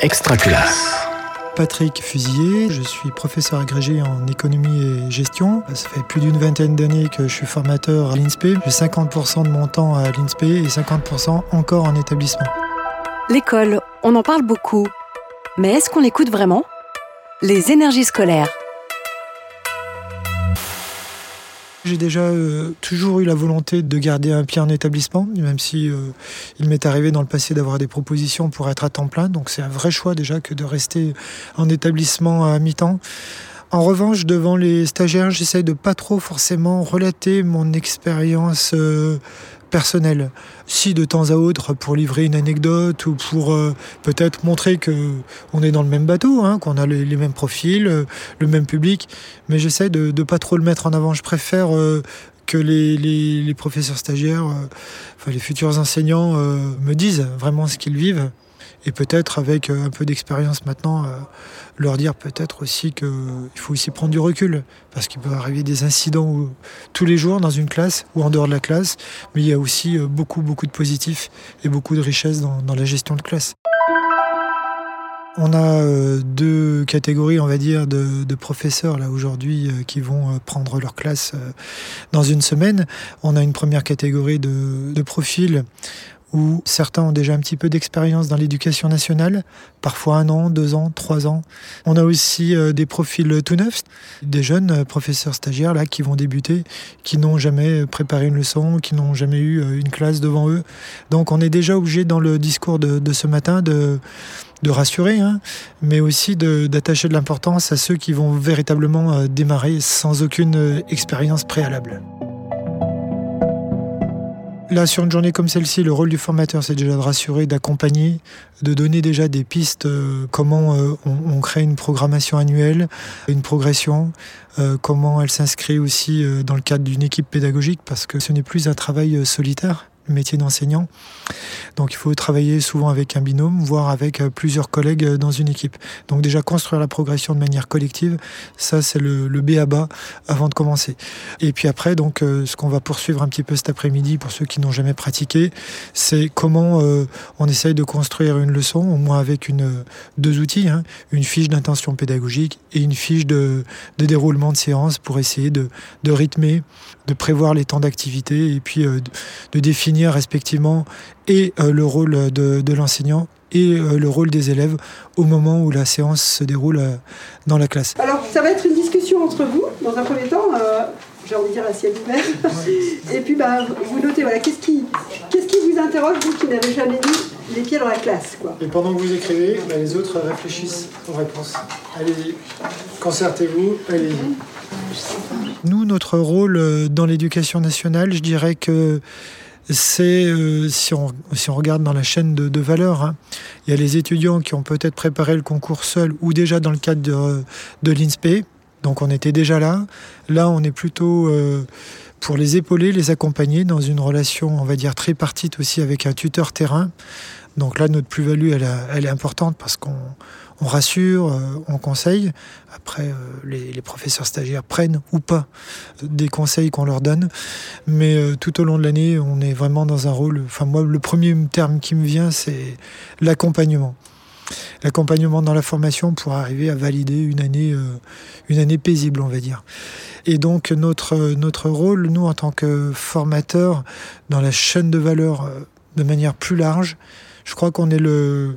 Extraculasse. Patrick Fusier, je suis professeur agrégé en économie et gestion. Ça fait plus d'une vingtaine d'années que je suis formateur à l'INSPE. J'ai 50% de mon temps à l'INSPE et 50% encore en établissement. L'école, on en parle beaucoup. Mais est-ce qu'on l'écoute vraiment? Les énergies scolaires. J'ai déjà euh, toujours eu la volonté de garder un pied en établissement, même si euh, il m'est arrivé dans le passé d'avoir des propositions pour être à temps plein. Donc c'est un vrai choix déjà que de rester en établissement à mi-temps. En revanche, devant les stagiaires, j'essaye de pas trop forcément relater mon expérience euh, personnelle. Si de temps à autre, pour livrer une anecdote ou pour euh, peut-être montrer que on est dans le même bateau, hein, qu'on a les, mêmes profils, euh, le même public, mais j'essaie de ne pas trop le mettre en avant. Je préfère que les, professeurs stagiaires, les futurs enseignants me disent vraiment ce qu'ils vivent et peut-être avec euh, un peu d'expérience maintenant, euh, leur dire peut-être aussi qu'il faut aussi prendre du recul, parce qu'il peut arriver des incidents tous les jours dans une classe ou en dehors de la classe, mais il y a aussi euh, beaucoup, beaucoup de positifs et beaucoup de richesses dans, la gestion de classe. On a deux catégories, on va dire, de, professeurs là aujourd'hui qui vont prendre leur classe dans une semaine. On a une première catégorie de, de profils où certains ont déjà un petit peu d'expérience dans l'éducation nationale, parfois un an, deux ans, trois ans. On a aussi euh, des profils tout neufs, des jeunes euh, professeurs stagiaires là qui vont débuter, qui n'ont jamais préparé une leçon, qui n'ont jamais eu euh, une classe devant eux. Donc on est déjà obligé dans le discours de, ce matin de de rassurer, hein, mais aussi d'attacher de l'importance à ceux qui vont véritablement démarrer sans aucune expérience préalable. Là, sur une journée comme celle-ci, le rôle du formateur, c'est déjà de rassurer, d'accompagner, de donner déjà des pistes, euh, comment euh, on, crée une programmation annuelle, une progression, euh, comment elle s'inscrit aussi dans le cadre d'une équipe pédagogique, parce que ce n'est plus un travail solitaire métier d'enseignant. Donc il faut travailler souvent avec un binôme, voire avec euh, plusieurs collègues euh, dans une équipe. Donc déjà construire la progression de manière collective, ça c'est le, B à bas avant de commencer. Et puis après, donc euh, ce qu'on va poursuivre un petit peu cet après-midi pour ceux qui n'ont jamais pratiqué, c'est comment on essaye de construire une leçon, au moins avec une, deux outils, hein, une fiche d'intention pédagogique et une fiche de, de, déroulement de séance pour essayer de, de rythmer, de prévoir les temps d'activité et puis de définir respectivement et euh, le rôle de, l'enseignant et euh, le rôle des élèves au moment où la séance se déroule euh, dans la classe. Alors, ça va être une discussion entre vous, dans un premier temps, j'ai envie de dire à ciel ouvert. et puis, bah, vous notez, voilà, qu'est-ce qui, qu'est-ce qui vous interroge, vous qui n'avez jamais mis les pieds dans la classe quoi? Et pendant que vous écrivez, bah, les autres réfléchissent aux réponses. Allez-y, concertez-vous, allez-y. Nous, notre rôle dans l'éducation nationale, je dirais que c'est, euh, si, on, si, on, regarde dans la chaîne de, de valeur, hein, il y a les étudiants qui ont peut-être préparé le concours seuls ou déjà dans le cadre de, de l'INSPE. Donc on était déjà là. Là, on est plutôt euh, pour les épauler, les accompagner dans une relation, on va dire, tripartite aussi avec un tuteur terrain. Donc là, notre plus-value, elle, elle, est importante parce qu'on on rassure, euh, on conseille. Après, euh, les, professeurs stagiaires prennent ou pas des conseils qu'on leur donne. Mais euh, tout au long de l'année, on est vraiment dans un rôle. Enfin, moi, le premier terme qui me vient, c'est l'accompagnement. L'accompagnement dans la formation pour arriver à valider une année, une année paisible, on va dire. Et donc, notre, notre rôle, nous, en tant que formateurs, dans la chaîne de valeur de manière plus large, je crois qu'on est le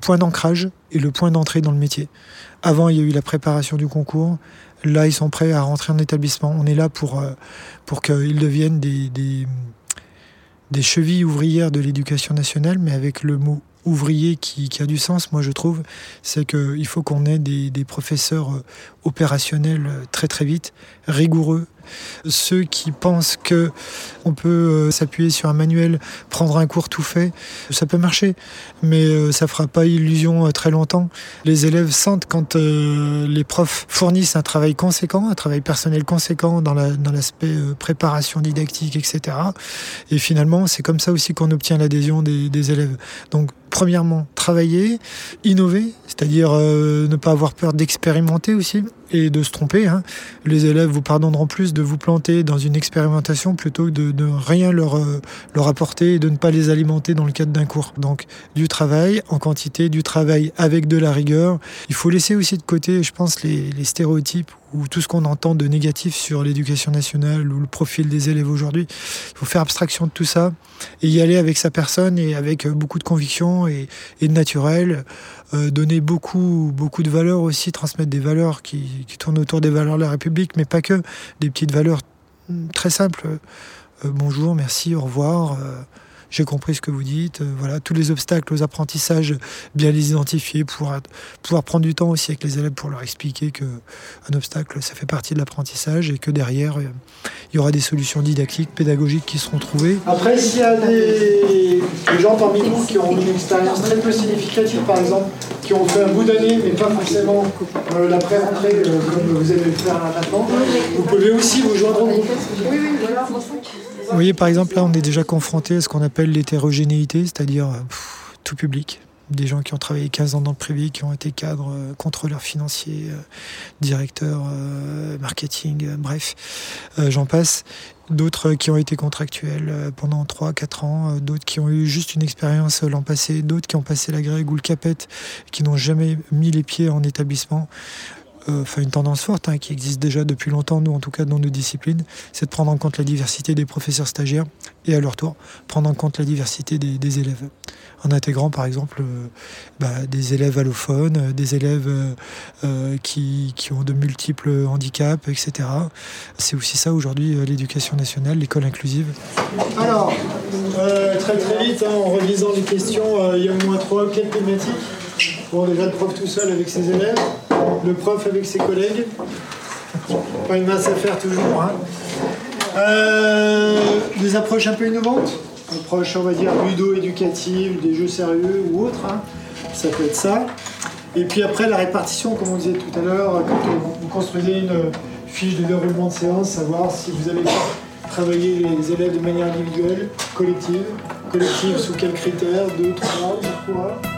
point d'ancrage et le point d'entrée dans le métier. Avant, il y a eu la préparation du concours. Là, ils sont prêts à rentrer en établissement. On est là pour, euh, qu'ils deviennent des, chevilles ouvrières de l'éducation nationale, mais avec le mot ouvrier qui, qui a du sens, moi je trouve, c'est qu'il faut qu'on ait des, des professeurs euh, opérationnels euh, très très vite, rigoureux, ceux qui pensent que on peut euh, s'appuyer sur un manuel, prendre un cours tout fait, ça peut marcher, mais euh, ça fera pas illusion euh, très longtemps. Les élèves sentent quand les profs fournissent un travail conséquent, un travail personnel conséquent dans l'aspect préparation didactique, etc. Et finalement, c'est comme ça aussi qu'on obtient l'adhésion des, des élèves. Donc premièrement, travailler, innover, c'est-à-dire ne pas avoir peur d'expérimenter aussi, et de se tromper. Hein. Les élèves vous pardonneront plus de vous planter dans une expérimentation plutôt que de ne rien leur, euh, leur apporter et de ne pas les alimenter dans le cadre d'un cours. Donc du travail en quantité, du travail avec de la rigueur. Il faut laisser aussi de côté, je pense, les stéréotypes ou tout ce qu'on entend de négatif sur l'éducation nationale ou le profil des élèves aujourd'hui. Il faut faire abstraction de tout ça et y aller avec sa personne et avec euh, beaucoup de conviction et, de naturel. Euh, donner beaucoup, beaucoup de valeurs aussi, transmettre des valeurs qui, tournent autour des valeurs de la République, mais pas que, des petites valeurs très simples. Euh, bonjour, merci, au revoir. J'ai compris ce que vous dites. Euh, voilà, tous les obstacles aux apprentissages, bien les identifier, pour pouvoir prendre du temps aussi avec les élèves pour leur expliquer que un obstacle, ça fait partie de l'apprentissage et que derrière, euh, il y aura des solutions didactiques, pédagogiques qui seront trouvées. Après, s'il y a des, des gens parmi vous qui ont une expérience très peu significative, par exemple, qui ont fait un bout d'année, mais pas forcément euh, la pré-rentrée euh, comme vous allez le faire maintenant, vous pouvez aussi vous joindre au groupe. Oui, oui, voilà. Vous voyez, par exemple, là, on est déjà confronté à ce qu'on appelle l'hétérogénéité, c'est-à-dire pff, tout public. Des gens qui ont travaillé 15 ans dans le privé, qui ont été cadres, euh, contrôleurs financiers, euh, directeurs euh, marketing, euh, bref, j'en passe. D'autres qui ont été contractuels euh, pendant 3-4 ans, euh, d'autres qui ont eu juste une expérience l'an passé, d'autres qui ont passé la grègue ou le capette, qui n'ont jamais mis les pieds en établissement enfin une tendance forte hein, qui existe déjà depuis longtemps, nous en tout cas dans nos disciplines, c'est de prendre en compte la diversité des professeurs stagiaires et à leur tour prendre en compte la diversité des, élèves. En intégrant par exemple euh, bah, des élèves allophones, euh, des élèves euh, qui, qui, ont de multiples handicaps, etc. C'est aussi ça aujourd'hui l'éducation nationale, l'école inclusive. Alors, très très vite, hein, en relisant les questions, il y a au moins trois, quelles thématiques Bon, déjà le prof tout seul avec ses élèves, le prof avec ses collègues. Pas une mince affaire toujours. Hein. Euh, des approches un peu innovantes, approches on va dire ludo-éducatives, des jeux sérieux ou autres. Hein. Ça peut être ça. Et puis après la répartition, comme on disait tout à l'heure, quand vous construisez une fiche de déroulement de séance, savoir si vous avez travaillé les élèves de manière individuelle, collective, collective sous quels critères, 2, 3, pourquoi.